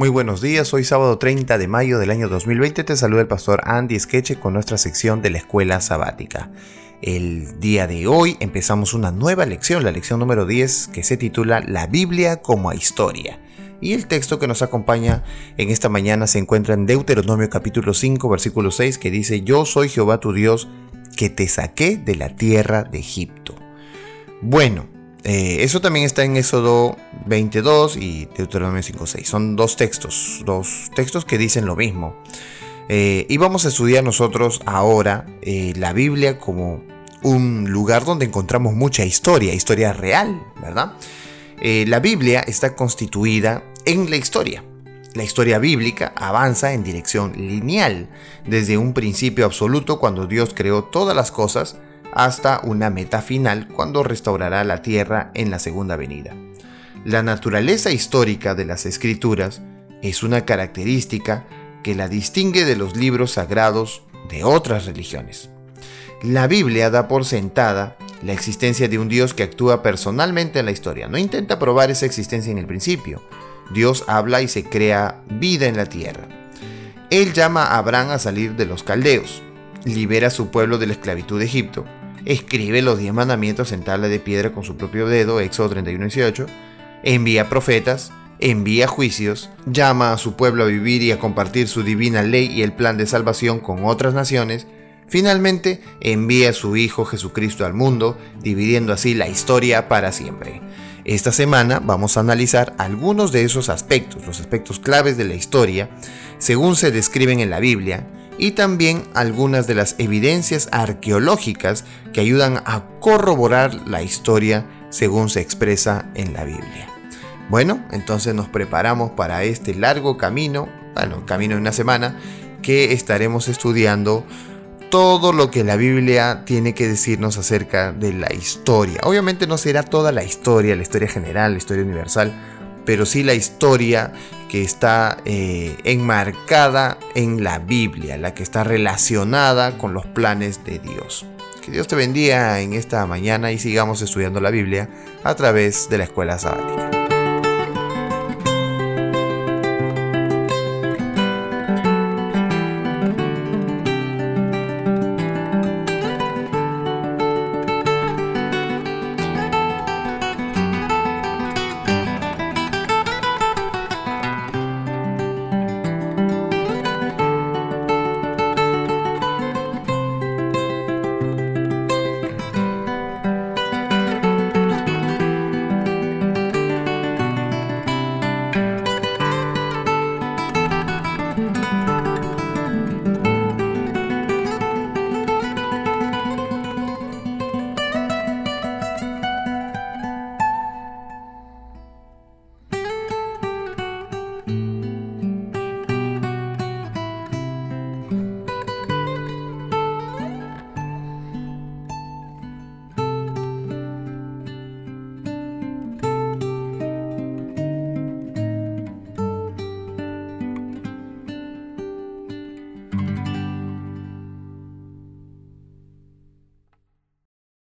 Muy buenos días, hoy sábado 30 de mayo del año 2020 te saluda el pastor Andy Skeche con nuestra sección de la escuela sabática. El día de hoy empezamos una nueva lección, la lección número 10 que se titula La Biblia como historia. Y el texto que nos acompaña en esta mañana se encuentra en Deuteronomio capítulo 5 versículo 6 que dice Yo soy Jehová tu Dios que te saqué de la tierra de Egipto. Bueno, eh, eso también está en Éxodo 22 y Deuteronomio 5.6. Son dos textos, dos textos que dicen lo mismo. Eh, y vamos a estudiar nosotros ahora eh, la Biblia como un lugar donde encontramos mucha historia, historia real, ¿verdad? la Biblia está constituida en la historia. La historia bíblica avanza en dirección lineal, desde un principio absoluto cuando Dios creó todas las cosas, hasta una meta final cuando restaurará la tierra en la segunda venida. La naturaleza histórica de las escrituras es una característica que la distingue de los libros sagrados de otras religiones. La Biblia da por sentada la existencia de un Dios que actúa personalmente en la historia. No intenta probar esa existencia en el principio. Dios habla y se crea vida en la tierra. Él llama a Abraham a salir de los caldeos, libera a su pueblo de la esclavitud de Egipto escribe los diez mandamientos en tabla de piedra con su propio dedo, Éxodo 31 18, envía profetas, envía juicios, llama a su pueblo a vivir y a compartir su divina ley y el plan de salvación con otras naciones, finalmente envía a su Hijo Jesucristo al mundo, dividiendo así la historia para siempre. Esta semana vamos a analizar algunos de esos aspectos, los aspectos claves de la historia, según se describen en la Biblia, y también algunas de las evidencias arqueológicas que ayudan a corroborar la historia según se expresa en la Biblia. Bueno, entonces nos preparamos para este largo camino, bueno, camino de una semana, que estaremos estudiando todo lo que la Biblia tiene que decirnos acerca de la historia. Obviamente no será toda la historia, la historia general, la historia universal, pero sí la historia que está eh, enmarcada en la Biblia, la que está relacionada con los planes de Dios. Que Dios te bendiga en esta mañana y sigamos estudiando la Biblia a través de la escuela sabática.